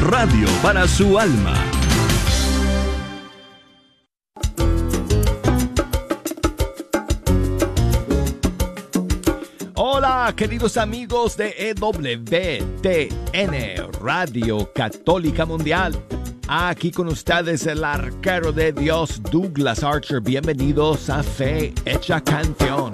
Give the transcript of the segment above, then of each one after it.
radio para su alma. Hola, queridos amigos de EWTN, Radio Católica Mundial. Aquí con ustedes el arquero de Dios, Douglas Archer. Bienvenidos a Fe Hecha Canción.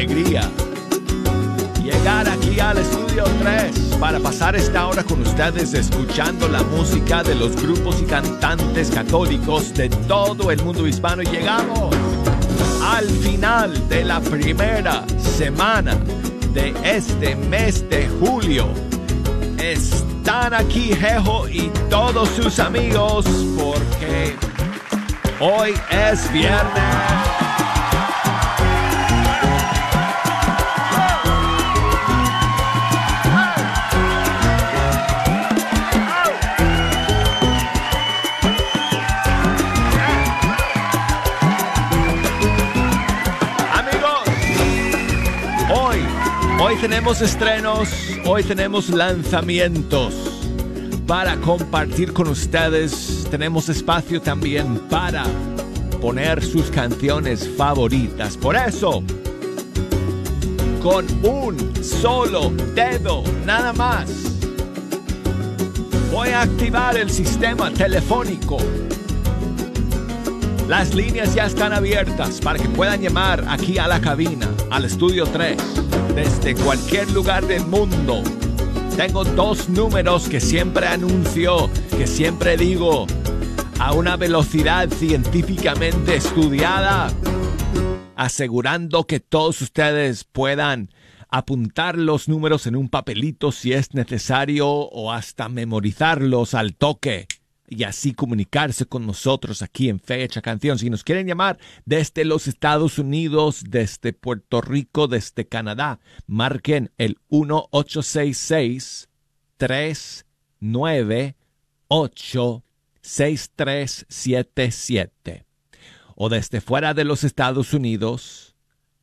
Alegría llegar aquí al estudio 3 para pasar esta hora con ustedes escuchando la música de los grupos y cantantes católicos de todo el mundo hispano y llegamos al final de la primera semana de este mes de julio. Están aquí Jejo y todos sus amigos porque hoy es viernes. Tenemos estrenos, hoy tenemos lanzamientos para compartir con ustedes. Tenemos espacio también para poner sus canciones favoritas. Por eso, con un solo dedo, nada más, voy a activar el sistema telefónico. Las líneas ya están abiertas para que puedan llamar aquí a la cabina, al estudio 3 desde cualquier lugar del mundo. Tengo dos números que siempre anuncio, que siempre digo, a una velocidad científicamente estudiada, asegurando que todos ustedes puedan apuntar los números en un papelito si es necesario o hasta memorizarlos al toque y así comunicarse con nosotros aquí en Fecha Canción. Si nos quieren llamar desde los Estados Unidos, desde Puerto Rico, desde Canadá, marquen el 1866 398 6377 o desde fuera de los Estados Unidos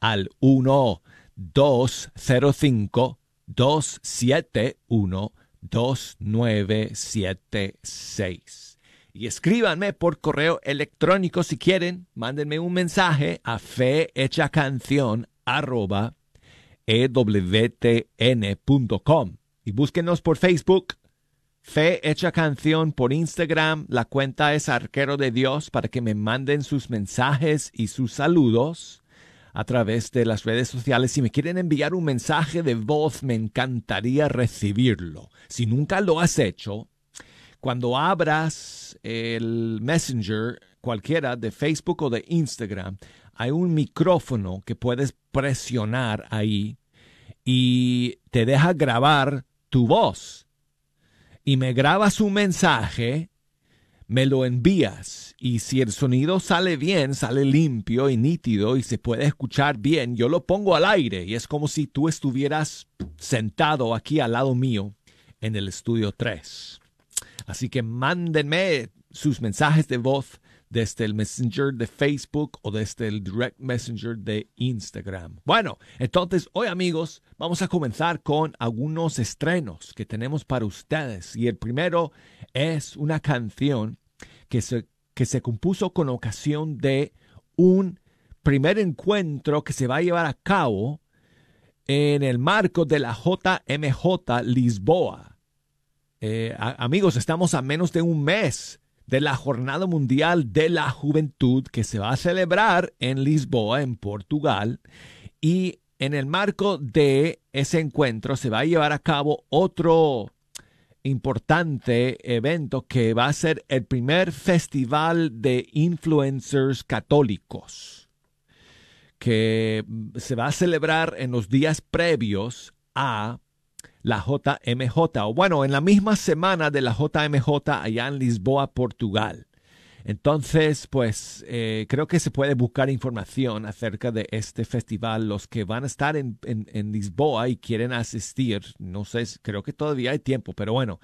al 1205 271 2976. Y escríbanme por correo electrónico si quieren, mándenme un mensaje a fehechacanción arroba ewtn.com y búsquenos por Facebook, Fe Hecha Canción por Instagram, la cuenta es Arquero de Dios para que me manden sus mensajes y sus saludos a través de las redes sociales. Si me quieren enviar un mensaje de voz, me encantaría recibirlo. Si nunca lo has hecho, cuando abras el Messenger, cualquiera de Facebook o de Instagram, hay un micrófono que puedes presionar ahí y te deja grabar tu voz. Y me grabas un mensaje me lo envías y si el sonido sale bien, sale limpio y nítido y se puede escuchar bien, yo lo pongo al aire y es como si tú estuvieras sentado aquí al lado mío en el estudio 3. Así que mándenme sus mensajes de voz desde el Messenger de Facebook o desde el Direct Messenger de Instagram. Bueno, entonces hoy amigos vamos a comenzar con algunos estrenos que tenemos para ustedes y el primero es una canción que se, que se compuso con ocasión de un primer encuentro que se va a llevar a cabo en el marco de la JMJ Lisboa. Eh, amigos, estamos a menos de un mes de la Jornada Mundial de la Juventud que se va a celebrar en Lisboa, en Portugal. Y en el marco de ese encuentro se va a llevar a cabo otro importante evento que va a ser el primer festival de influencers católicos que se va a celebrar en los días previos a la JMJ, o bueno, en la misma semana de la JMJ allá en Lisboa, Portugal. Entonces, pues eh, creo que se puede buscar información acerca de este festival. Los que van a estar en, Lisboa y quieren asistir, no sé, creo que todavía hay tiempo, pero bueno,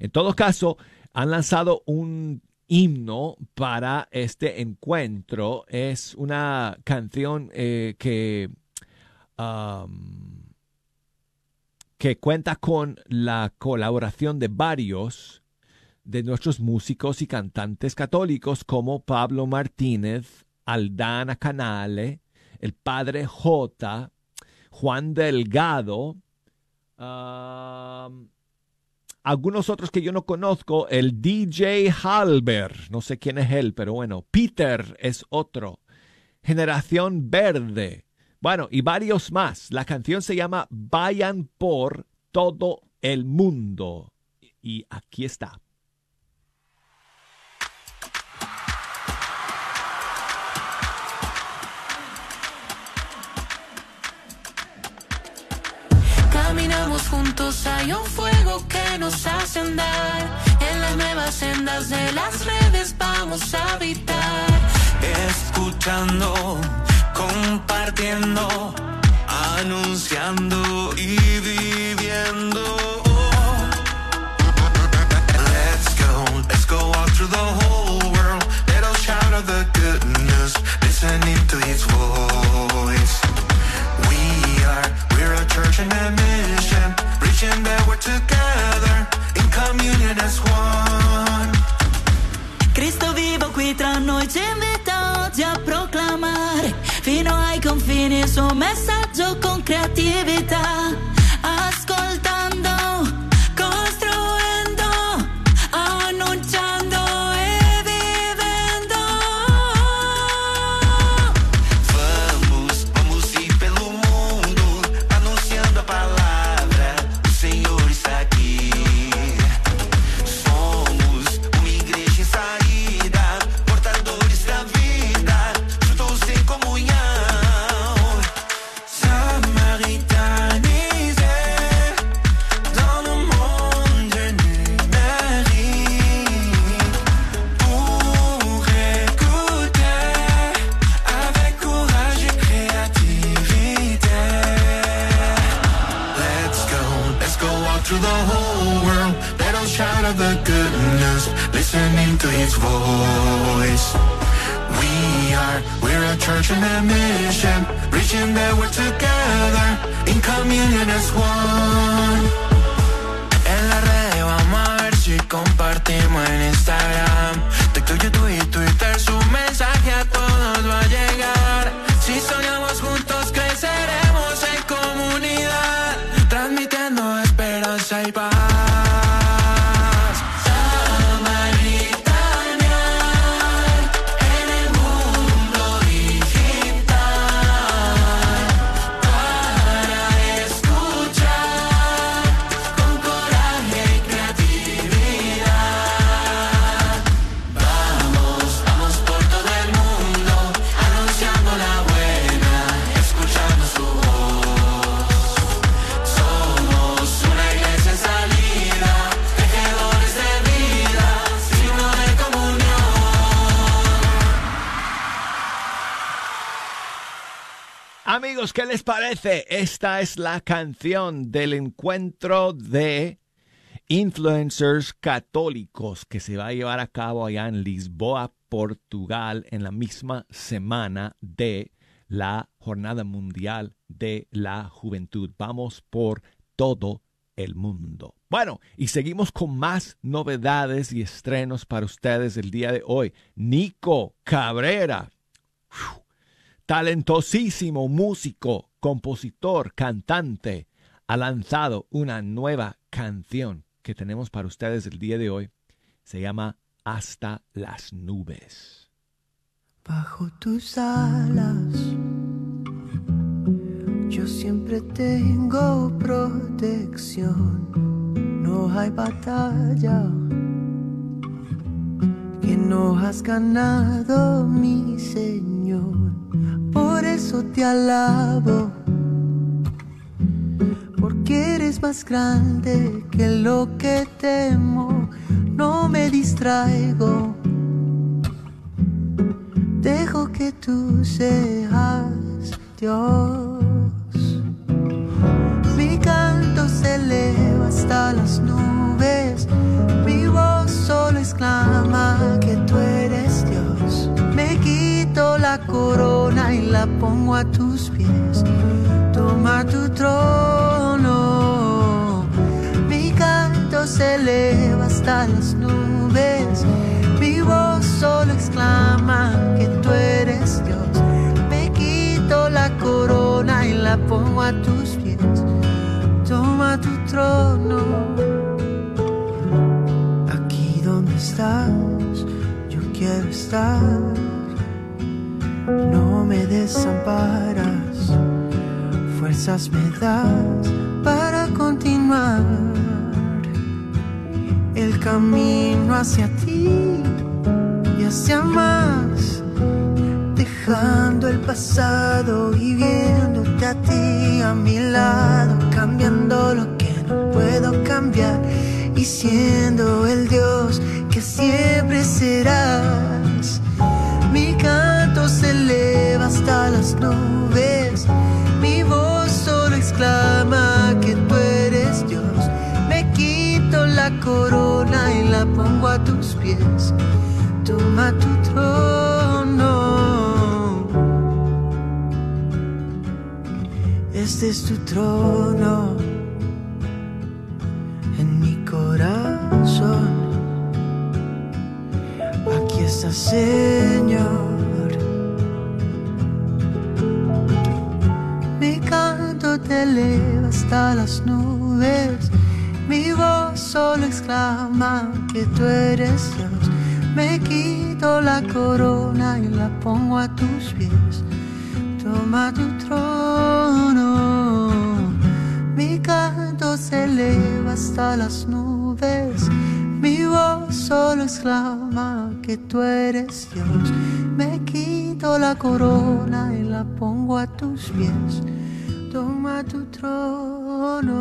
en todo caso, han lanzado un himno para este encuentro. Es una canción eh, que, que cuenta con la colaboración de varios de nuestros músicos y cantantes católicos como Pablo Martínez, Aldana Canale, el Padre J, Juan Delgado, algunos otros que yo no conozco, el DJ Halber, no sé quién es él, pero bueno, Peter es otro, Generación Verde, bueno, y varios más. La canción se llama Vayan por todo el mundo. Y aquí está. Juntos hay un fuego que nos hace andar. En las nuevas sendas de las redes vamos a habitar. Escuchando, compartiendo, anunciando y viviendo. Let's go, let's go out through the whole world. Us shout out the good news, listening to its voice. Are, we're a church in a mission. that we're together in communion as one. Cristo vivo qui tra noi ci invita oggi a proclamare fino ai confini il suo messaggio con creatività. Ascoltando to the whole world. Let them shout out the good news, listening to his voice. We are, we're a church and a mission, reaching that we're together in communion as one. En la red vamos a ver si compartimos en Instagram, TikTok, YouTube y Twitter su mensaje a ¿qué les parece? Esta es la canción del encuentro de influencers católicos que se va a llevar a cabo allá en Lisboa, Portugal, en la misma semana de la Jornada Mundial de la Juventud. Vamos por todo el mundo. Bueno, y seguimos con más novedades y estrenos para ustedes el día de hoy. Nico Cabrera talentosísimo músico, compositor, cantante, ha lanzado una nueva canción que tenemos para ustedes el día de hoy. Se llama Hasta las nubes. Bajo tus alas, yo siempre tengo protección. No hay batalla que no has ganado, mi Señor por eso te alabo, porque eres más grande que lo que temo, no me distraigo, que tú seas Dios. Mi canto se eleva hasta las nubes, mi voz solo exclama que tú eres corona y la pongo a tus pies. Toma tu trono. Mi canto se eleva hasta las nubes. Mi voz solo exclama que tú eres Dios. Me quito la corona y la pongo a tus pies. Toma tu trono. Aquí donde estás, yo quiero estar. No me desamparas, fuerzas me das para continuar el camino hacia ti y hacia más, dejando el pasado y viéndote a ti a mi lado, cambiando lo que no puedo cambiar y siendo el Dios que siempre serás. Se eleva hasta las nubes, mi voz solo exclama que tú eres Dios. Me quito la corona y la pongo a tus pies. Toma tu trono. Este es tu trono hasta las nubes. Mi voz solo exclama que tú eres Dios. Me quito la corona y la pongo a tus pies. Toma tu trono. Mi canto se eleva hasta las nubes. Mi voz solo exclama que tú eres Dios. Me quito la corona y la pongo a tus pies. Toma tu trono.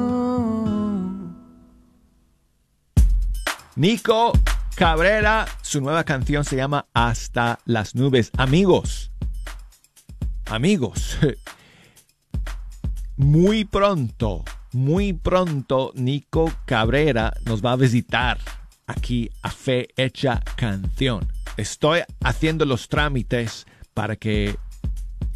Nico Cabrera, su nueva canción se llama Hasta las nubes. Amigos, amigos, muy pronto, muy pronto Nico Cabrera nos va a visitar aquí a Fe Hecha Canción. Estoy haciendo los trámites para que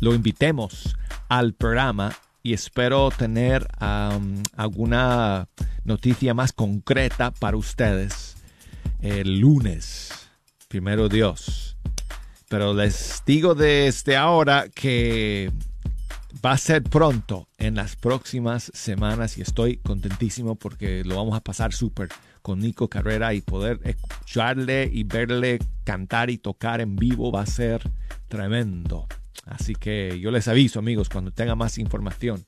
lo invitemos al programa y espero tener alguna noticia más concreta para ustedes el lunes, primero Dios. Pero les digo desde ahora que va a ser pronto, en las próximas semanas, y estoy contentísimo porque lo vamos a pasar súper con Nico Carrera y poder escucharle y verle cantar y tocar en vivo va a ser tremendo. Así que yo les aviso, amigos, cuando tenga más información.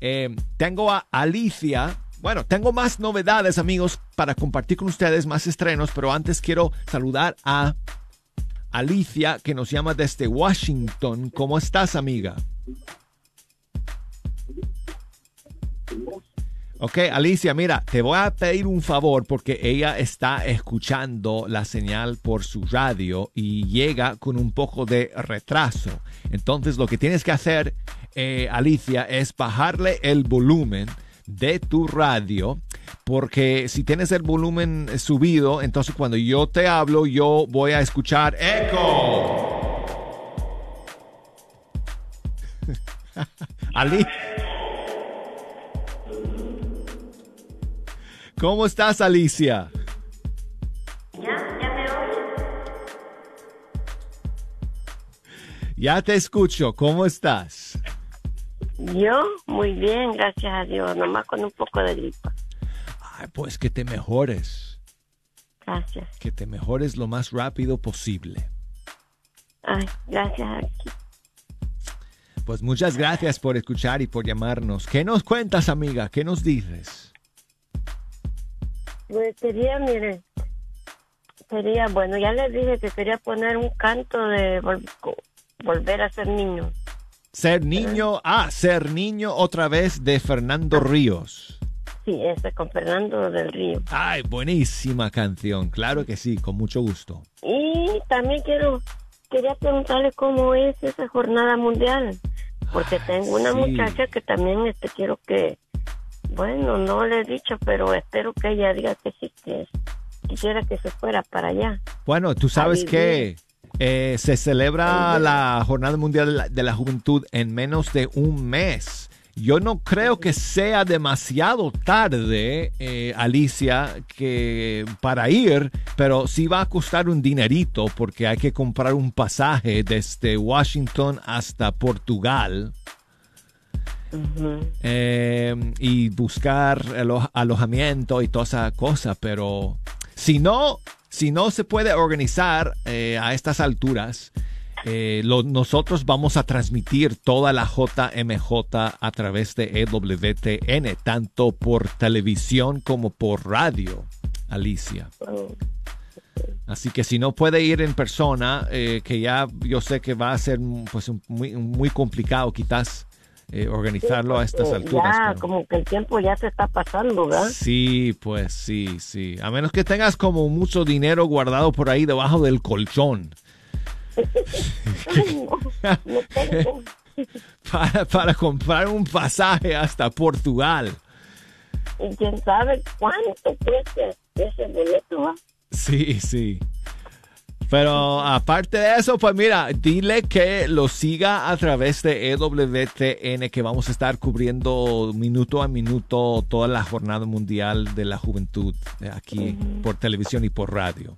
Eh, tengo a Alicia. Bueno, tengo más novedades, amigos, para compartir con ustedes, más estrenos, pero antes quiero saludar a Alicia, que nos llama desde Washington. ¿Cómo estás, amiga? Ok, Alicia, mira, te voy a pedir un favor porque ella está escuchando la señal por su radio y llega con un poco de retraso. Entonces lo que tienes que hacer, eh, Alicia, es bajarle el volumen de tu radio porque si tienes el volumen subido, entonces cuando yo te hablo yo voy a escuchar eco. Ali. ¿Cómo estás, Alicia? Ya, ya me oyes. Ya te escucho. ¿Cómo estás? Yo, muy bien, gracias a Dios, nomás con un poco de gripa. Ay, pues que te mejores. Gracias. Que te mejores lo más rápido posible. Ay, gracias aquí. Pues muchas gracias por escuchar y por llamarnos. ¿Qué nos cuentas, amiga? ¿Qué nos dices? Pues quería, mire, quería, bueno, ya les dije que quería poner un canto de vol- volver a ser niño. Ser niño, ah, ser niño otra vez de Fernando Ríos. Sí, ese con Fernando del Río. Ay, buenísima canción. Claro que sí, con mucho gusto. Y también quiero quería preguntarle cómo es esa jornada mundial, porque tengo una Sí. muchacha que también este quiero que, bueno, no le he dicho, pero espero que ella diga que sí, que quisiera que se fuera para allá. Bueno, tú sabes que eh, se celebra la Jornada Mundial de la, de la Juventud en menos de un mes. Yo no creo que sea demasiado tarde, eh, Alicia, que para ir, pero sí va a costar un dinerito porque hay que comprar un pasaje desde Washington hasta Portugal Eh, y buscar alo- alojamiento y toda esa cosa, pero si no, si no se puede organizar eh, a estas alturas, eh, lo- nosotros vamos a transmitir toda la JMJ a través de EWTN, tanto por televisión como por radio, Alicia. Así que si no puede ir en persona, eh, que ya yo sé que va a ser pues, muy, muy complicado quizás eh, organizarlo a estas alturas. Ya, pero- como que el tiempo ya se está pasando, ¿verdad? Sí, pues sí, sí. A menos que tengas como mucho dinero guardado por ahí debajo del colchón Ay, no, no tengo. para, para comprar un pasaje hasta Portugal. Y quién sabe cuánto cuesta ese boleto, ¿va? Sí, sí. Pero aparte de eso, pues mira, dile que lo siga a través de EWTN, que vamos a estar cubriendo minuto a minuto toda la jornada mundial de la juventud eh, aquí por televisión y por radio.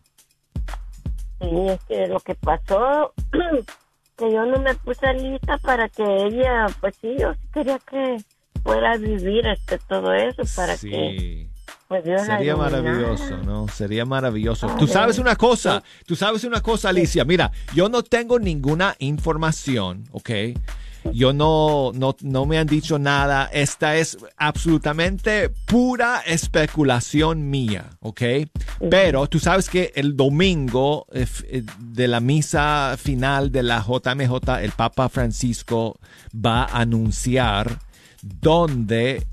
Sí, es que lo que pasó, que yo no me puse lista para que ella, pues sí, yo quería que fuera a vivir este todo eso, para que Sí. Pues Dios Sería maravilloso, ¿no? Sería maravilloso. Tú sabes una cosa, tú sabes una cosa, Alicia. Mira, yo no tengo ninguna información, ¿ok? Yo no, no, no me han dicho nada. Esta es absolutamente pura especulación mía, ¿ok? Pero tú sabes que el domingo eh, eh, de la misa final de la JMJ, el Papa Francisco va a anunciar dónde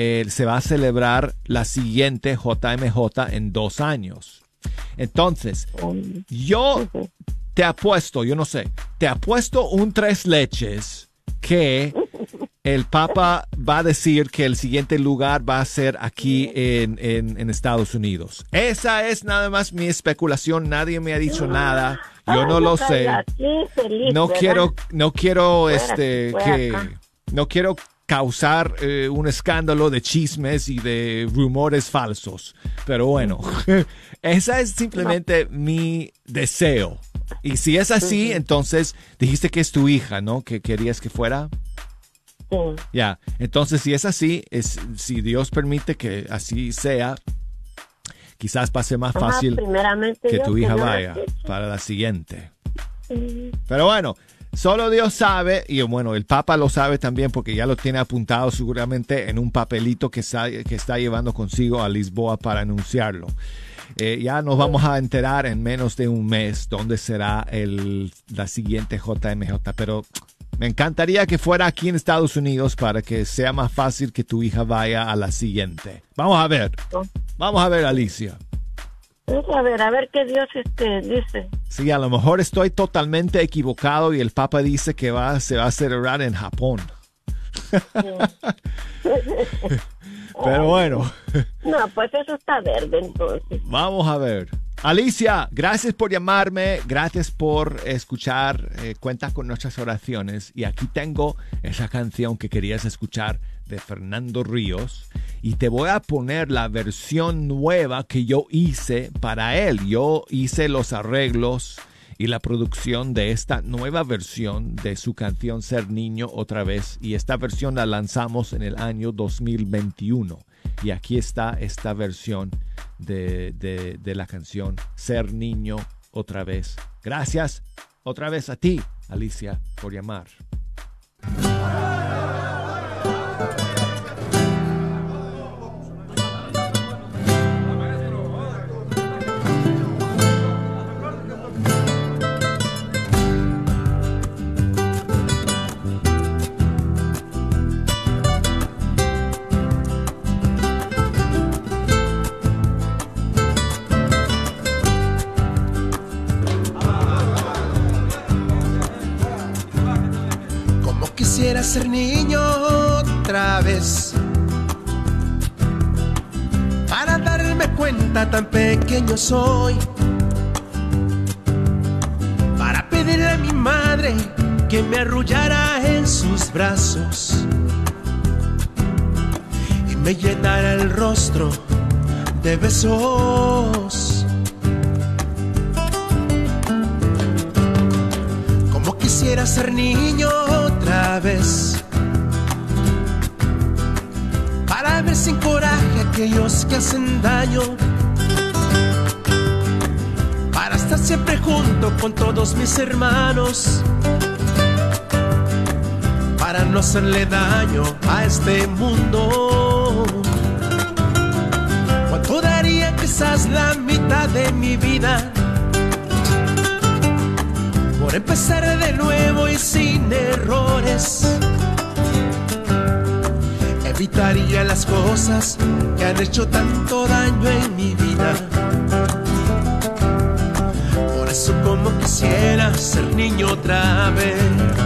eh, se va a celebrar la siguiente JMJ en dos años. Entonces, yo te apuesto, yo no sé, te apuesto un tres leches que el Papa va a decir que el siguiente lugar va a ser aquí en, en- en Estados Unidos. Esa es nada más mi especulación, nadie me ha dicho nada, yo no lo sé no quiero no quiero este que no quiero causar eh, un escándalo de chismes y de rumores falsos. Pero bueno esa es simplemente mi deseo. Y si es así entonces dijiste que es tu hija no que querías que fuera. Sí. ya. Entonces si es así es si Dios permite que así sea quizás pase más Ajá, fácil que tu hija vaya para la siguiente. Pero bueno, solo Dios sabe, y bueno, el Papa lo sabe también porque ya lo tiene apuntado seguramente en un papelito que está, que está llevando consigo a Lisboa para anunciarlo. Eh, ya nos vamos a enterar en menos de un mes dónde será el, la siguiente JMJ, pero me encantaría que fuera aquí en Estados Unidos para que sea más fácil que tu hija vaya a la siguiente. Vamos a ver, vamos a ver Alicia. Vamos a ver, a ver qué Dios este dice. Sí, a lo mejor estoy totalmente equivocado y el Papa dice que va, se va a celebrar en Japón. Pero bueno, No, pues eso está verde entonces. vamos a ver. Alicia, gracias por llamarme, gracias por escuchar, eh, cuenta con nuestras oraciones y aquí tengo esa canción que querías escuchar de Fernando Ríos y te voy a poner la versión nueva que yo hice para él. Yo hice los arreglos y la producción de esta nueva versión de su canción Ser Niño otra vez y esta versión la lanzamos en el año 2021 y aquí está esta versión de, de- de la canción Ser Niño otra vez. Gracias otra vez a ti, Alicia, por llamar. Quisiera ser niño otra vez. Para darme cuenta tan pequeño soy. Para pedirle a mi madre que me arrullara en sus brazos. Y me llenara el rostro de besos. Como quisiera ser niño vez. Para ver sin coraje a aquellos que hacen daño. Para estar siempre junto con todos mis hermanos. Para no hacerle daño a este mundo. ¿Cuánto daría quizás la mitad de mi vida? Por empezar de nuevo y sin errores. Evitaría las cosas que han hecho tanto daño en mi vida. Por eso como quisiera ser niño otra vez.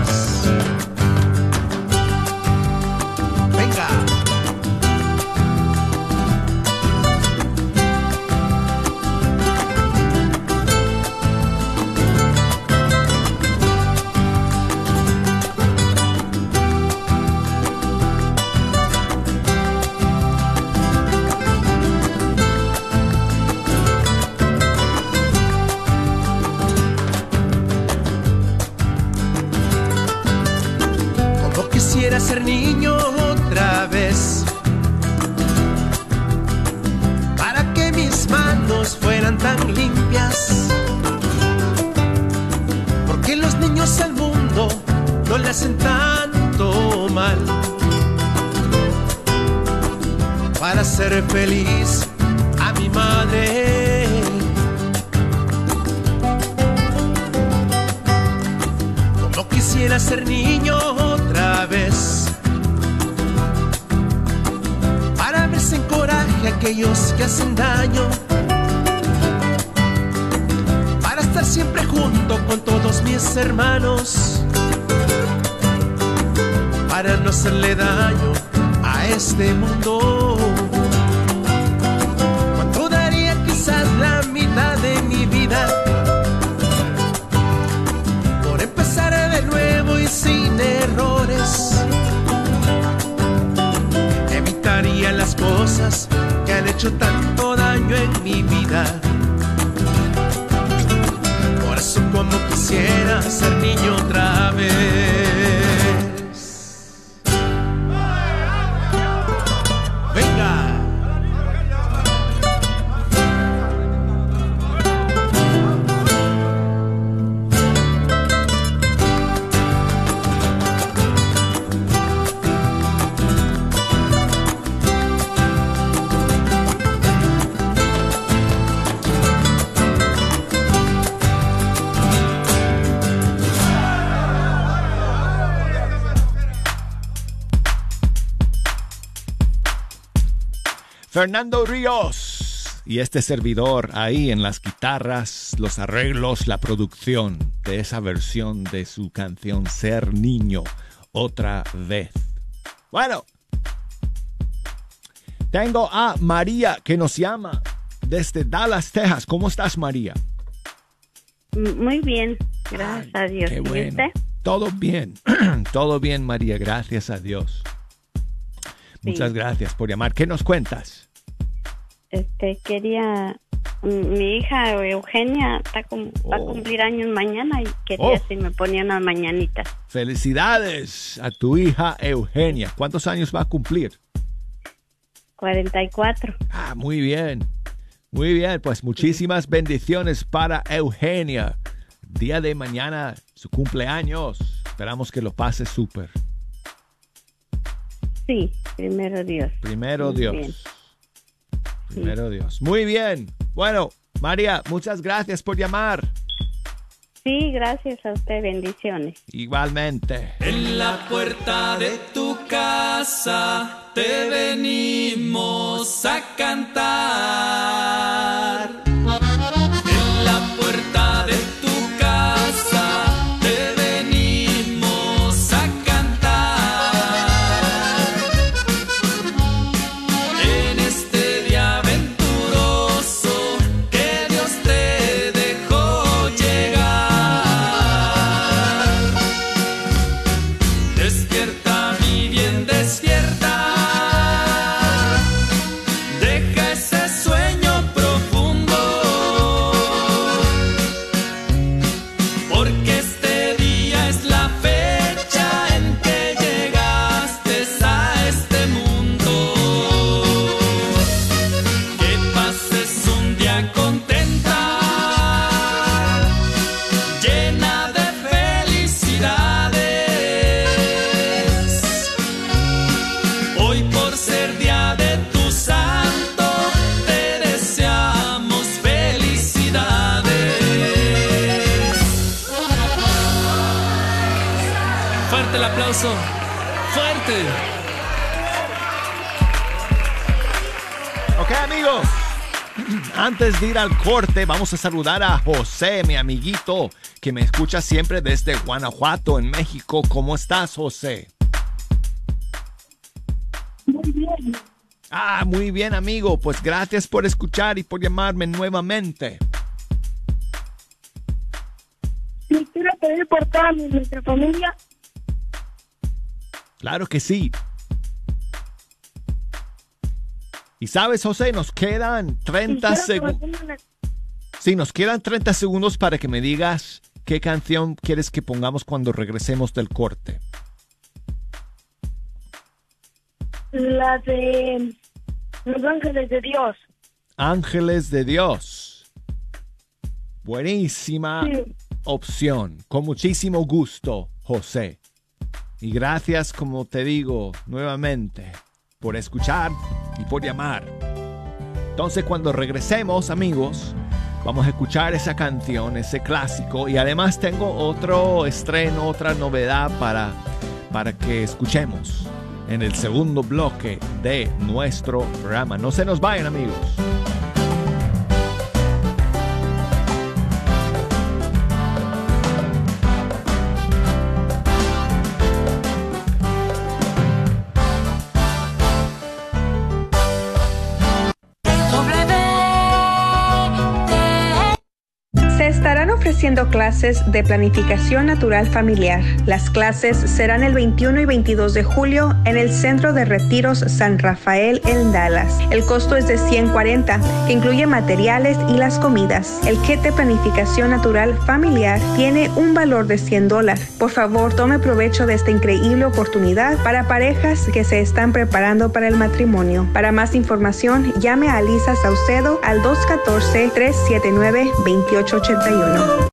Hacerle daño a este mundo. Fernando Ríos y este servidor ahí en las guitarras, los arreglos, la producción de esa versión de su canción Ser Niño otra vez. Bueno, tengo a María que nos llama desde Dallas, Texas. ¿Cómo estás, María? Muy bien, gracias a Dios. Qué ¿Y bueno. Todo bien, todo bien, María, gracias a Dios. Muchas gracias por llamar. ¿Qué nos cuentas? Este, quería... Mi hija Eugenia está va a Oh. cumplir años mañana y quería Oh. si me ponía unas mañanitas. Felicidades a tu hija Eugenia. ¿Cuántos años va a cumplir? 44. Ah, muy bien. Muy bien, pues muchísimas bendiciones para Eugenia. Día de mañana, su cumpleaños. Esperamos que lo pase súper. Sí, primero Dios. Primero Muy Dios. bien. Primero Dios. Muy bien. Bueno, María, muchas gracias por llamar. Sí, gracias a usted, bendiciones. Igualmente. En la puerta de tu casa te venimos a cantar. Antes de ir al corte, vamos a saludar a José, mi amiguito, que me escucha siempre desde Guanajuato, en México. ¿Cómo estás, José? Muy bien. Ah, muy bien, amigo. Pues gracias por escuchar y por llamarme nuevamente. Sí, quiero pedir por toda nuestra familia. Claro que sí. Y sabes, José, nos quedan 30 Quisiera que me segundos. Sí, nos quedan 30 segundos para que me digas qué canción quieres que pongamos cuando regresemos del corte. La de Los Ángeles de Dios. Ángeles de Dios. Buenísima Sí. opción. Con muchísimo gusto, José. Y gracias, como te digo, nuevamente, por escuchar y por llamar. Entonces, cuando regresemos, amigos, vamos a escuchar esa canción, ese clásico. Y además tengo otro estreno, otra novedad para, para que escuchemos en el segundo bloque de nuestro programa. No se nos vayan, amigos. Ofreciendo clases de planificación natural familiar. Las clases serán el 21 y 22 de julio en el Centro de Retiros San Rafael en Dallas. El costo es de 140, que incluye materiales y las comidas. El kit de planificación natural familiar tiene un valor de 100 dólares. Por favor, tome provecho de esta increíble oportunidad para parejas que se están preparando para el matrimonio. Para más información, llame a Lisa Saucedo al 214-379-2881.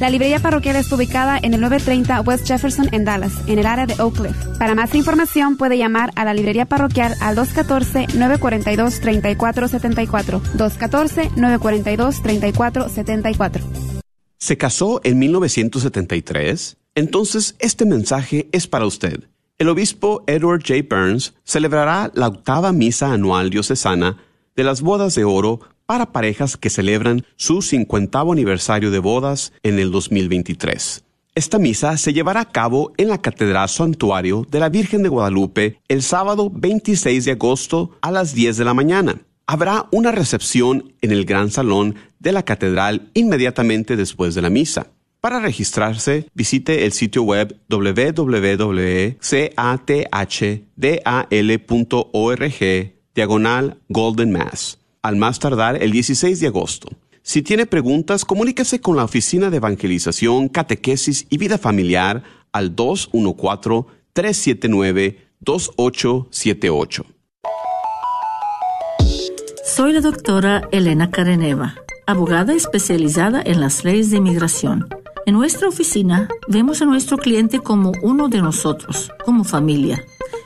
La librería parroquial está ubicada en el 930 West Jefferson en Dallas, en el área de Oak Cliff. Para más información puede llamar a la librería parroquial al 214-942-3474. 214-942-3474. ¿Se casó en 1973? Entonces este mensaje es para usted. El obispo Edward J. Burns celebrará la octava misa anual diocesana de las bodas de oro para parejas que celebran su 50 aniversario de bodas en el 2023. Esta misa se llevará a cabo en la Catedral Santuario de la Virgen de Guadalupe el sábado 26 de agosto a las 10 de la mañana. Habrá una recepción en el Gran Salón de la Catedral inmediatamente después de la misa. Para registrarse, visite el sitio web www.cathdal.org diagonal Golden Mass al más tardar el 16 de agosto. Si tiene preguntas, comuníquese con la Oficina de Evangelización, Catequesis y Vida Familiar al 214-379-2878. Soy la doctora Elena Careneva, abogada especializada en las leyes de inmigración. En nuestra oficina vemos a nuestro cliente como uno de nosotros, como familia.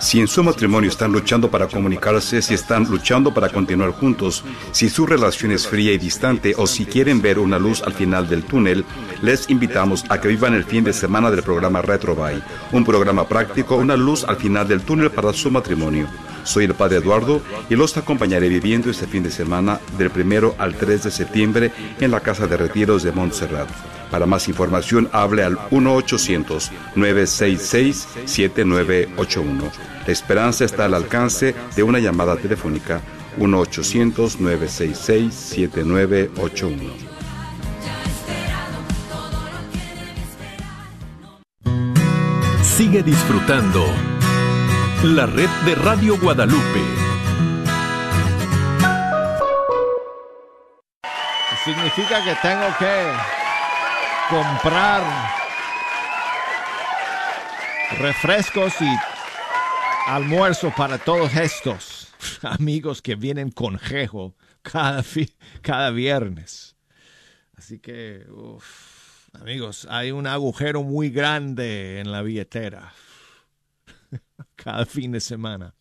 Si en su matrimonio están luchando para comunicarse, si están luchando para continuar juntos, si su relación es fría y distante o si quieren ver una luz al final del túnel, les invitamos a que vivan el fin de semana del programa Retrobay, un programa práctico, una luz al final del túnel para su matrimonio. Soy el Padre Eduardo y los acompañaré viviendo este fin de semana del primero al 3 de septiembre en la Casa de Retiros de Montserrat. Para más información, hable al 1-800-966-7981. La esperanza está al alcance de una llamada telefónica 1-800-966-7981. Sigue disfrutando la red de Radio Guadalupe. Significa que tengo que comprar refrescos y almuerzo para todos estos amigos que vienen con jejo cada, cada viernes. Así que, amigos, hay un agujero muy grande en la billetera cada fin de semana.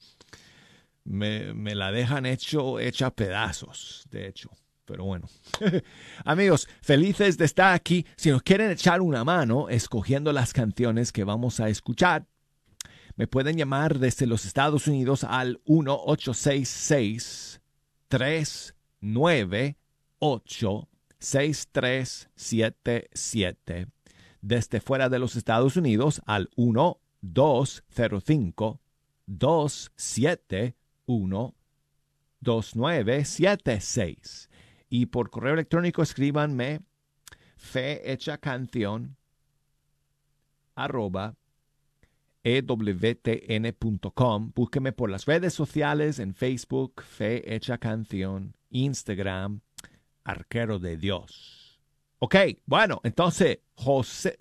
Me, me la dejan hecho, hecha pedazos, de hecho. Pero bueno. Amigos, felices de estar aquí. Si nos quieren echar una mano escogiendo las canciones que vamos a escuchar, me pueden llamar desde los Estados Unidos al 1-866-398-6377. Desde fuera de los Estados Unidos al 1-205-271-2976. Y por correo electrónico escríbanme fe hecha canción arroba ewtn.com. Búsqueme por las redes sociales en Facebook, Fe Hecha Canción, Instagram, Arquero de Dios. Ok, bueno, entonces José,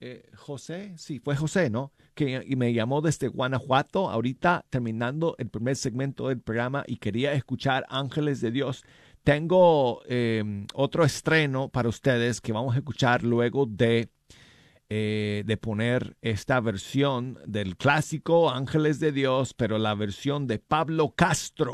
eh, José, sí, fue José, ¿no? Que y me llamó desde Guanajuato, ahorita terminando el primer segmento del programa y quería escuchar Ángeles de Dios. Tengo eh, otro estreno para ustedes que vamos a escuchar luego de eh, de poner esta versión del clásico Ángeles de Dios, pero la versión de Pablo Castro.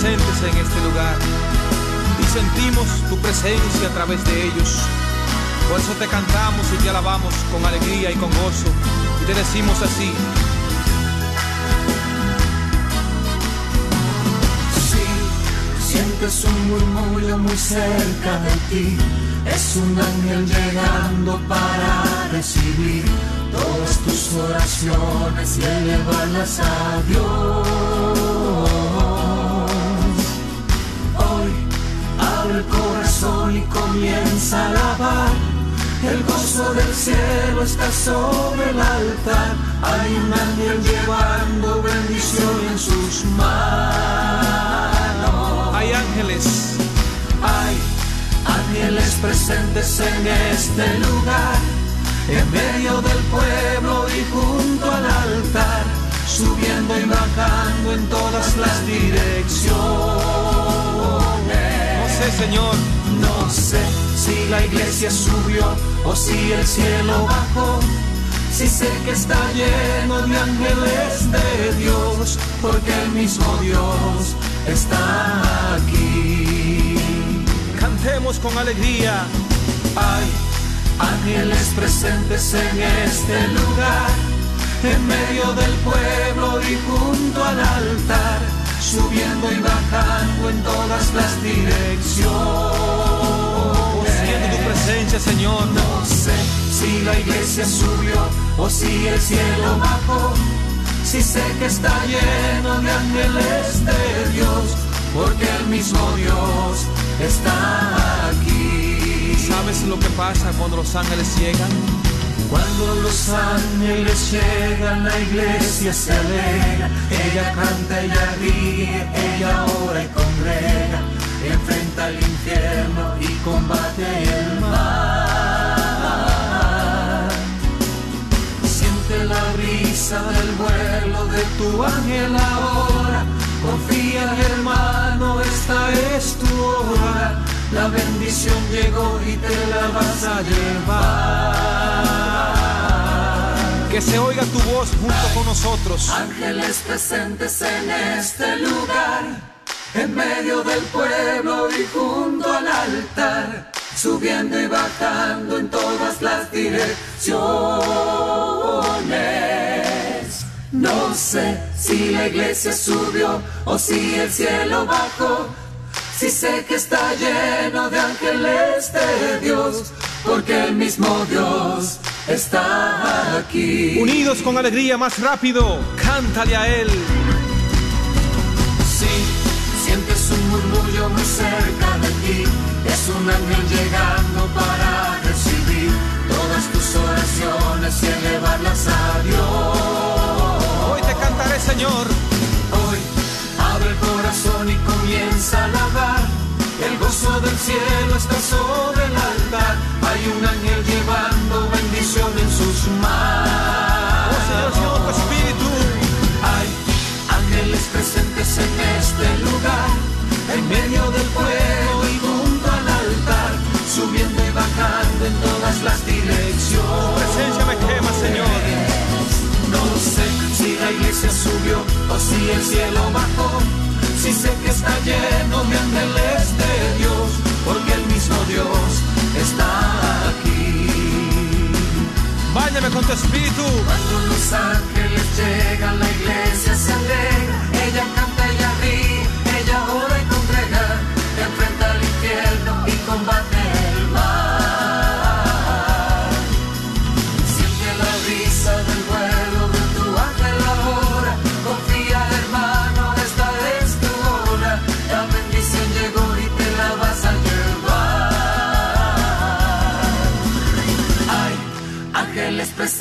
Presentes en este lugar y sentimos tu presencia a través de ellos. Por eso te cantamos y te alabamos con alegría y con gozo y te decimos así. Si sientes un murmullo muy cerca de ti, es un ángel llegando para recibir todas tus oraciones y elevarlas a Dios. Y comienza a alabar. El gozo del cielo está sobre el altar. Hay un ángel llevando bendición en sus manos. Hay ángeles, Hay ángeles presentes en este lugar, en medio del pueblo y junto al altar, subiendo y bajando en todas las direcciones. Sé Señor, No sé si la iglesia subió o si el cielo bajó. Si sé que está lleno de ángeles de Dios, porque el mismo Dios está aquí. cantemos con alegría. Hay ángeles presentes en este lugar, en medio del pueblo y junto al altar, subiendo y bajando en todas las direcciones. Siento tu presencia, Señor. No sé si la iglesia subió o si el cielo bajó. Si sé que está lleno de ángeles de Dios, porque el mismo Dios está aquí. ¿Sabes lo que pasa cuando los ángeles llegan? Cuando los ángeles llegan, la iglesia se alegra. Ella canta, ella ríe, ella ora y congrega. Enfrenta el infierno y combate el mal. Siente la brisa del vuelo de tu ángel ahora. Confía, hermano, esta es tu hora. La bendición llegó y te la vas a llevar. Que se oiga tu voz junto con nosotros. Ángeles presentes en este lugar, en medio del pueblo y junto al altar, subiendo y bajando en todas las direcciones. No sé si la iglesia subió o si el cielo bajó. Si sé que está lleno de ángeles de Dios, porque el mismo Dios está aquí. Unidos con alegría más rápido, cántale a Él. Sí, sientes un murmullo muy cerca de ti. Es un ángel llegando para recibir todas tus oraciones y elevarlas a Dios. Hoy te cantaré, Señor. Abre el corazón y comienza a alabar. El gozo del cielo está sobre el altar. Hay un ángel llevando bendición en sus manos. Oh Señor, Señor, tu espíritu. Hay ángeles presentes en este lugar, en medio del pueblo y junto al altar, subiendo y bajando en todas las direcciones. Presencia la iglesia subió o si el cielo bajó. Si sé que está lleno de ángeles de Dios, porque el mismo Dios está aquí. Báñame con tu espíritu. Cuando los ángeles llegan, la iglesia se alegra.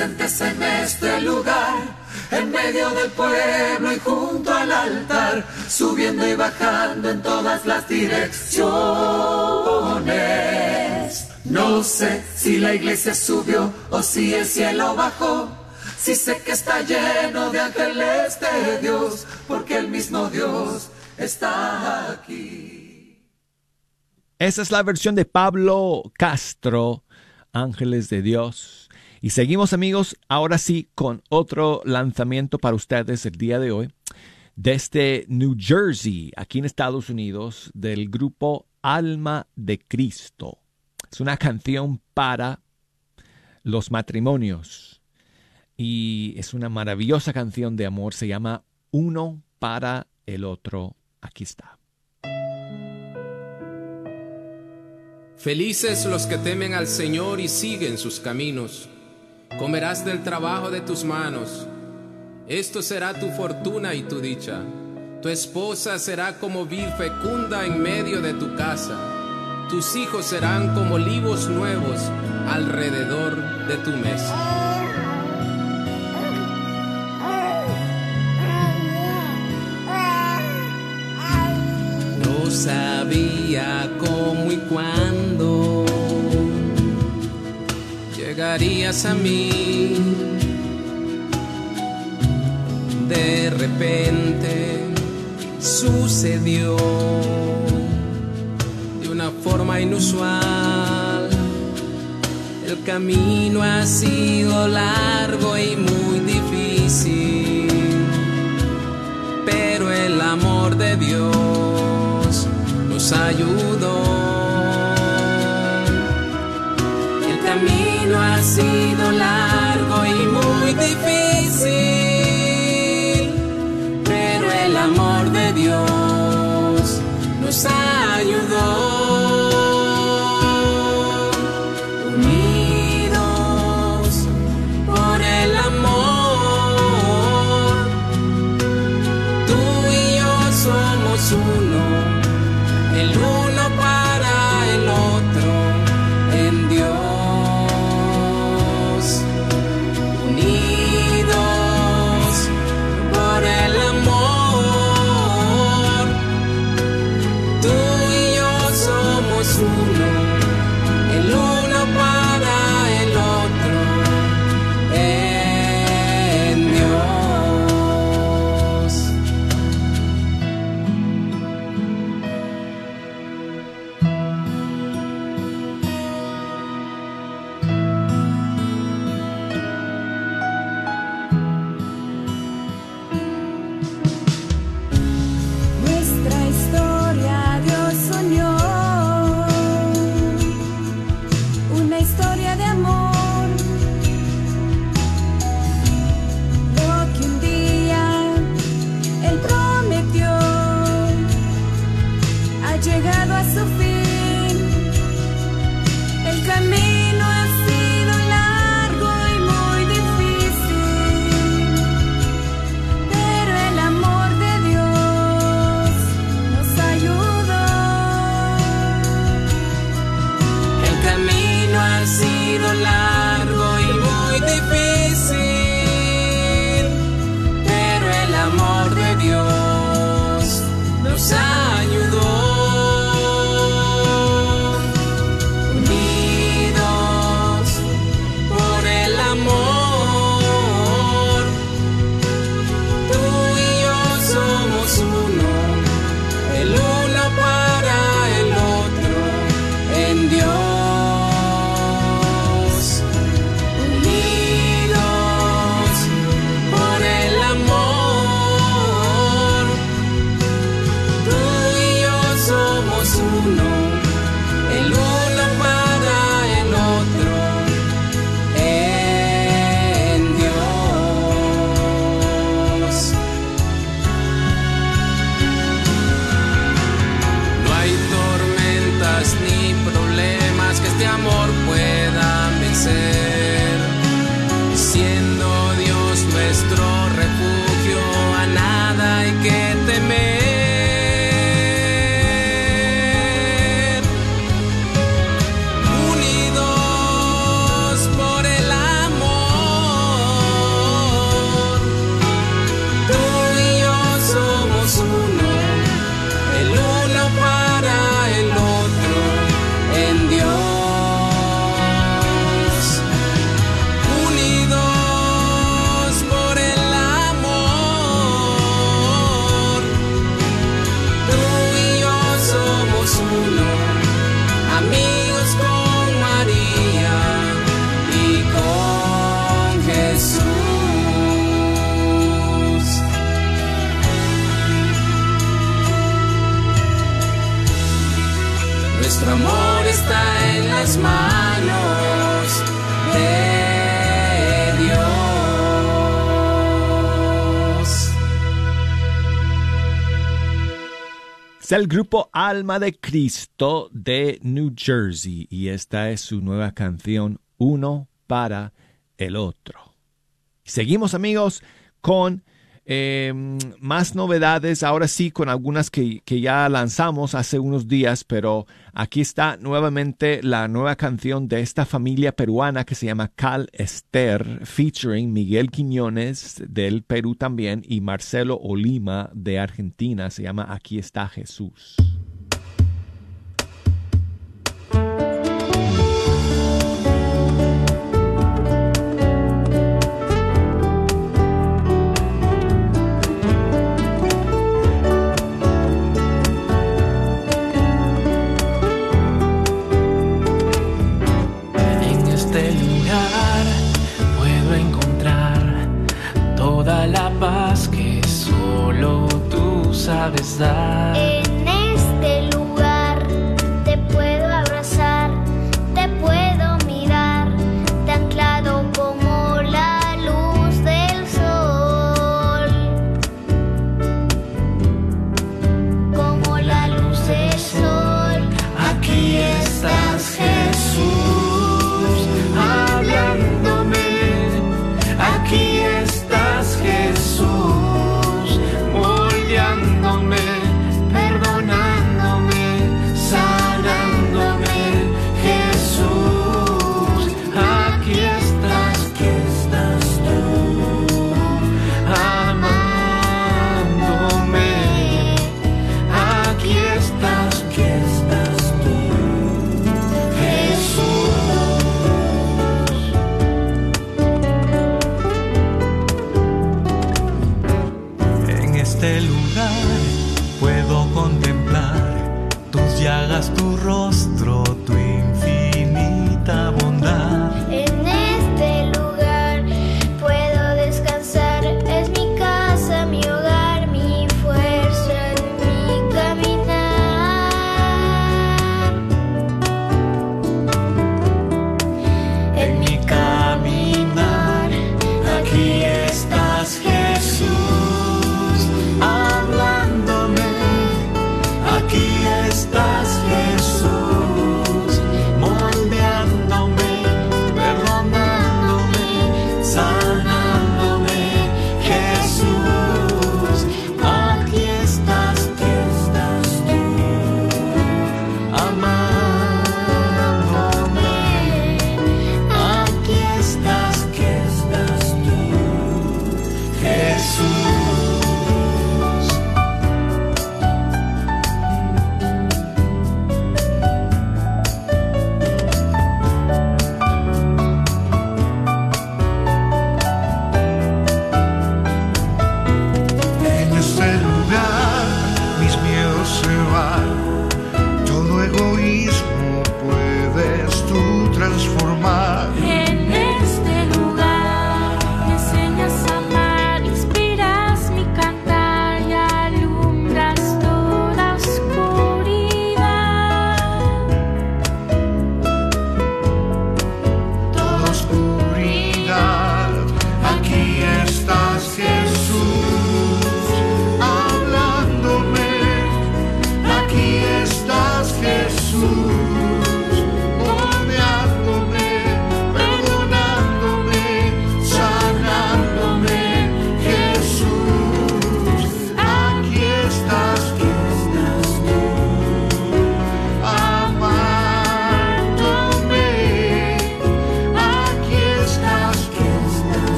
En este lugar, en medio del pueblo y junto al altar, subiendo y bajando en todas las direcciones. No sé si la iglesia subió o si el cielo bajó. Si sé que está lleno de ángeles de Dios, porque el mismo Dios está aquí. Esa es la versión de Pablo Castro, Ángeles de Dios. Y seguimos amigos, ahora sí, con otro lanzamiento para ustedes el día de hoy, desde New Jersey, aquí en Estados Unidos, del grupo Alma de Cristo. Es una canción para los matrimonios. Y es una maravillosa canción de amor, se llama Uno para el otro. Aquí está. Felices los que temen al Señor y siguen sus caminos. Comerás del trabajo de tus manos. Esto será tu fortuna y tu dicha. Tu esposa será como vid fecunda en medio de tu casa. Tus hijos serán como olivos nuevos alrededor de tu mesa. No sabía cómo y cuándo llegarías a mí. De repente sucedió de una forma inusual. El camino ha sido largo y muy difícil, pero el amor de Dios nos ayudó. Ha sido largo Es el grupo Alma de Cristo de New Jersey y esta es su nueva canción Uno para el Otro. Seguimos amigos con eh, más novedades, ahora sí con algunas que, que ya lanzamos hace unos días, pero aquí está nuevamente la nueva canción de esta familia peruana que se llama Cal Ester, featuring Miguel Quiñones del Perú también y Marcelo Olima de Argentina, se llama Aquí está Jesús. Tú sabes dar.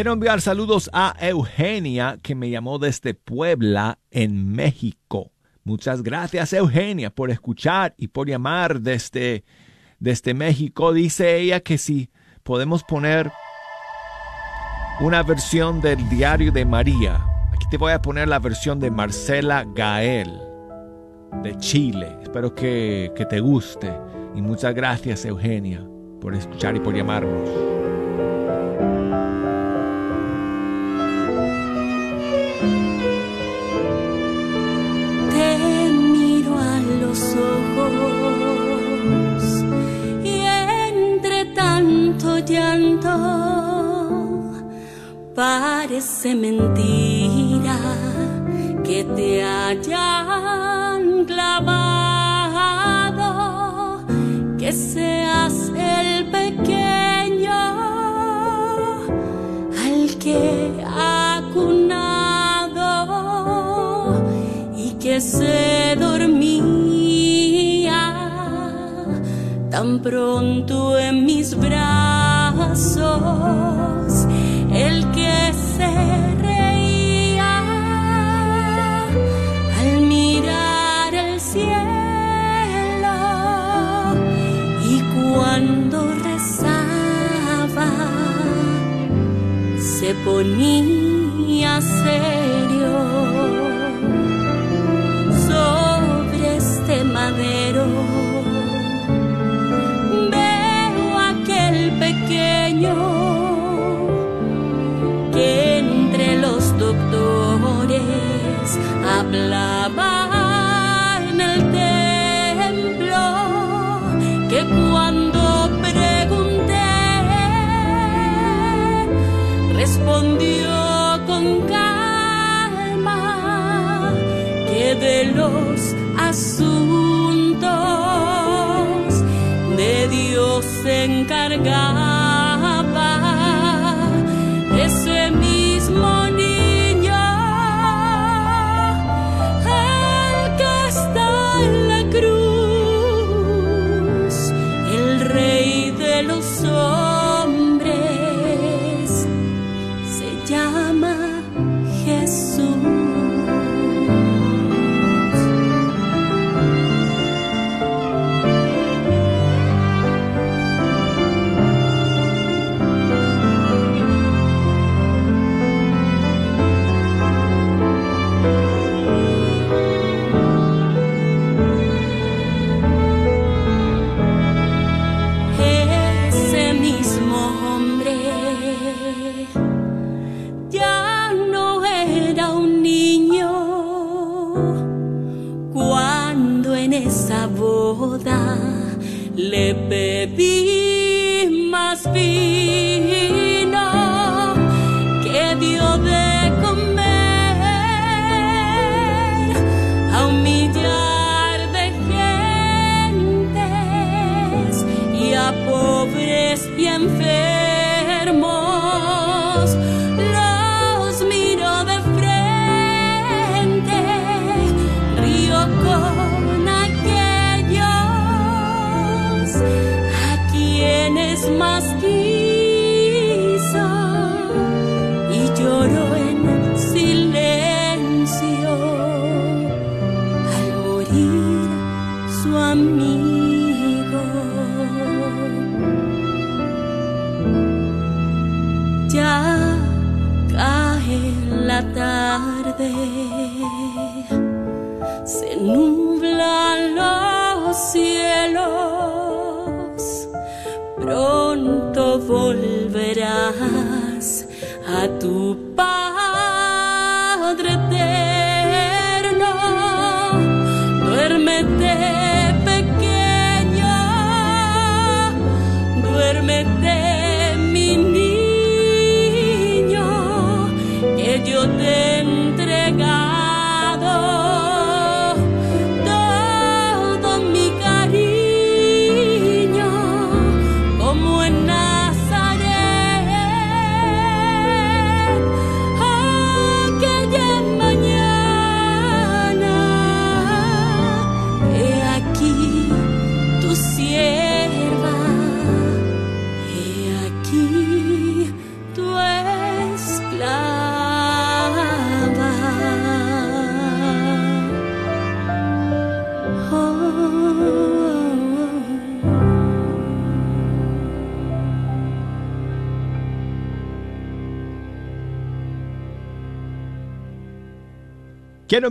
Quiero enviar saludos a Eugenia, que me llamó desde Puebla, en México. Muchas gracias, Eugenia, por escuchar y por llamar desde, desde México. Dice ella que si podemos poner una versión del diario de María. Aquí te voy a poner la versión de Marcela Gael, de Chile. Espero que, que te guste. Y muchas gracias, Eugenia, por escuchar y por llamarnos. Parece mentira que te hayan clavado, que seas el pequeño al que ha cunado y que se dormía tan pronto en mis brazos, el que se reía al mirar el cielo y cuando rezaba se ponía serio sobre este madero. Veo aquel pequeño doctores hablaba en el templo, que cuando pregunté respondió con calma que de los asuntos de Dios se encargaba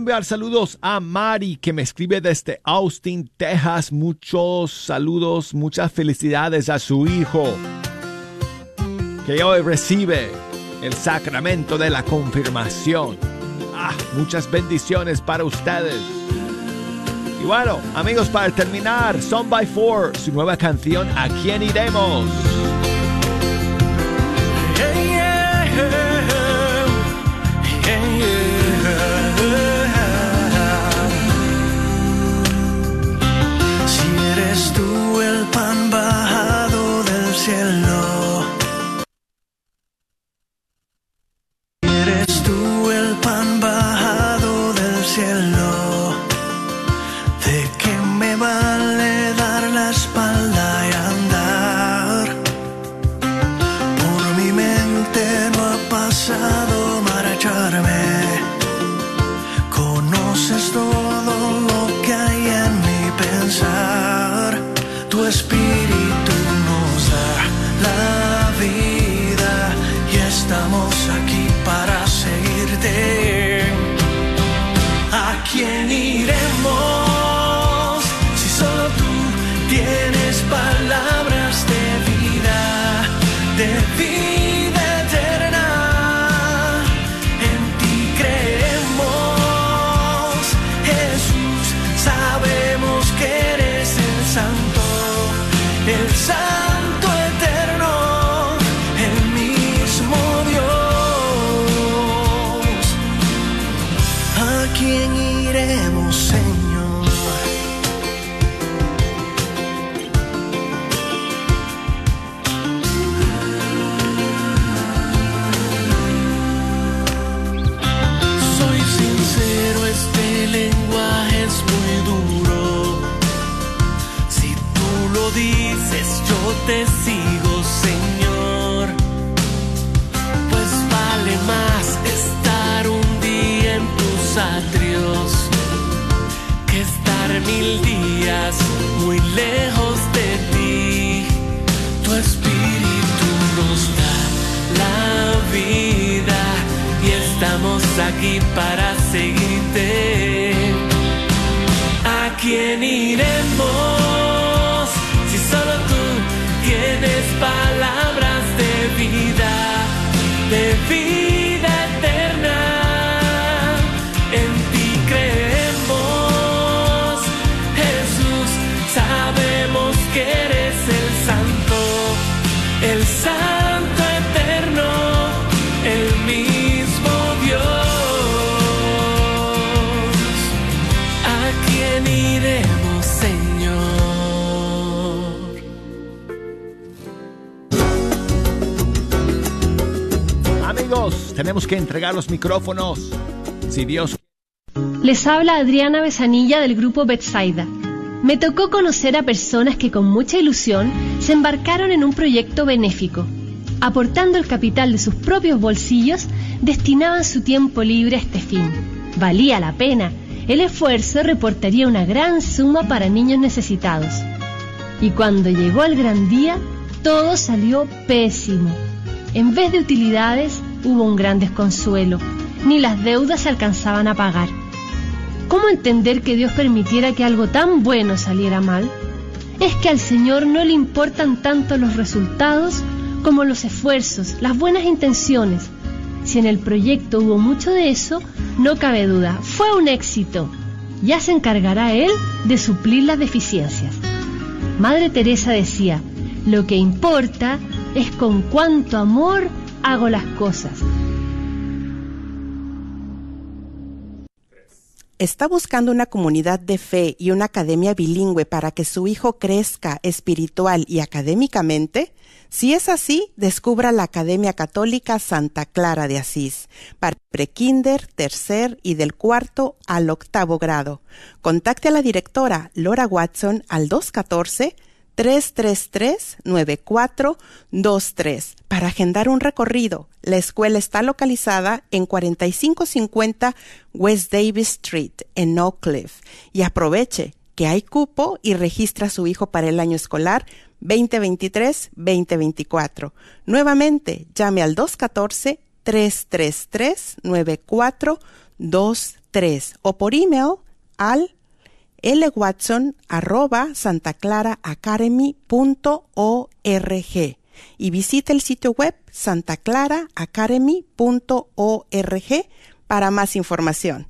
enviar saludos a Mari que me escribe desde Austin, Texas. Muchos saludos, muchas felicidades a su hijo que hoy recibe el sacramento de la confirmación. Ah, muchas bendiciones para ustedes. Y bueno, amigos, para terminar, Son by Four, su nueva canción ¿A quién iremos? Estamos aquí para tenemos que entregar los micrófonos. Si Dios Les habla Adriana Besanilla del grupo Betsaida. Me tocó conocer a personas que con mucha ilusión se embarcaron en un proyecto benéfico. Aportando el capital de sus propios bolsillos, destinaban su tiempo libre a este fin. Valía la pena. El esfuerzo reportaría una gran suma para niños necesitados. Y cuando llegó el gran día, todo salió pésimo. En vez de utilidades, hubo un gran desconsuelo. Ni las deudas se alcanzaban a pagar. ¿Cómo entender que Dios permitiera que algo tan bueno saliera mal? Es que al Señor no le importan tanto los resultados como los esfuerzos, las buenas intenciones. Si en el proyecto hubo mucho de eso, no cabe duda, fue un éxito. Ya se encargará Él de suplir las deficiencias. Madre Teresa decía, lo que importa es con cuánto amor hago las cosas. ¿Está buscando una comunidad de fe y una academia bilingüe para que su hijo crezca espiritual y académicamente? Si es así, descubra la Academia Católica Santa Clara de Asís para prekinder, tercer y del cuarto al octavo grado. Contacte a la directora Laura Watson al 214 333-9423 para agendar un recorrido. La escuela está localizada en 4550 West Davis Street en Oak Cliff. Y aproveche que hay cupo y registra a su hijo para el año escolar 2023-2024. Nuevamente, llame al 214 333 9423 23 o por email al lwatson arroba santaclaraacademy.org y visite el sitio web santaclaraacademy.org para más información.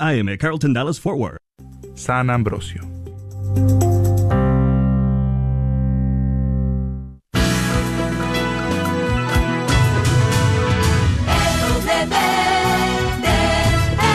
AM, Carlton Dallas Forward. San Ambrosio.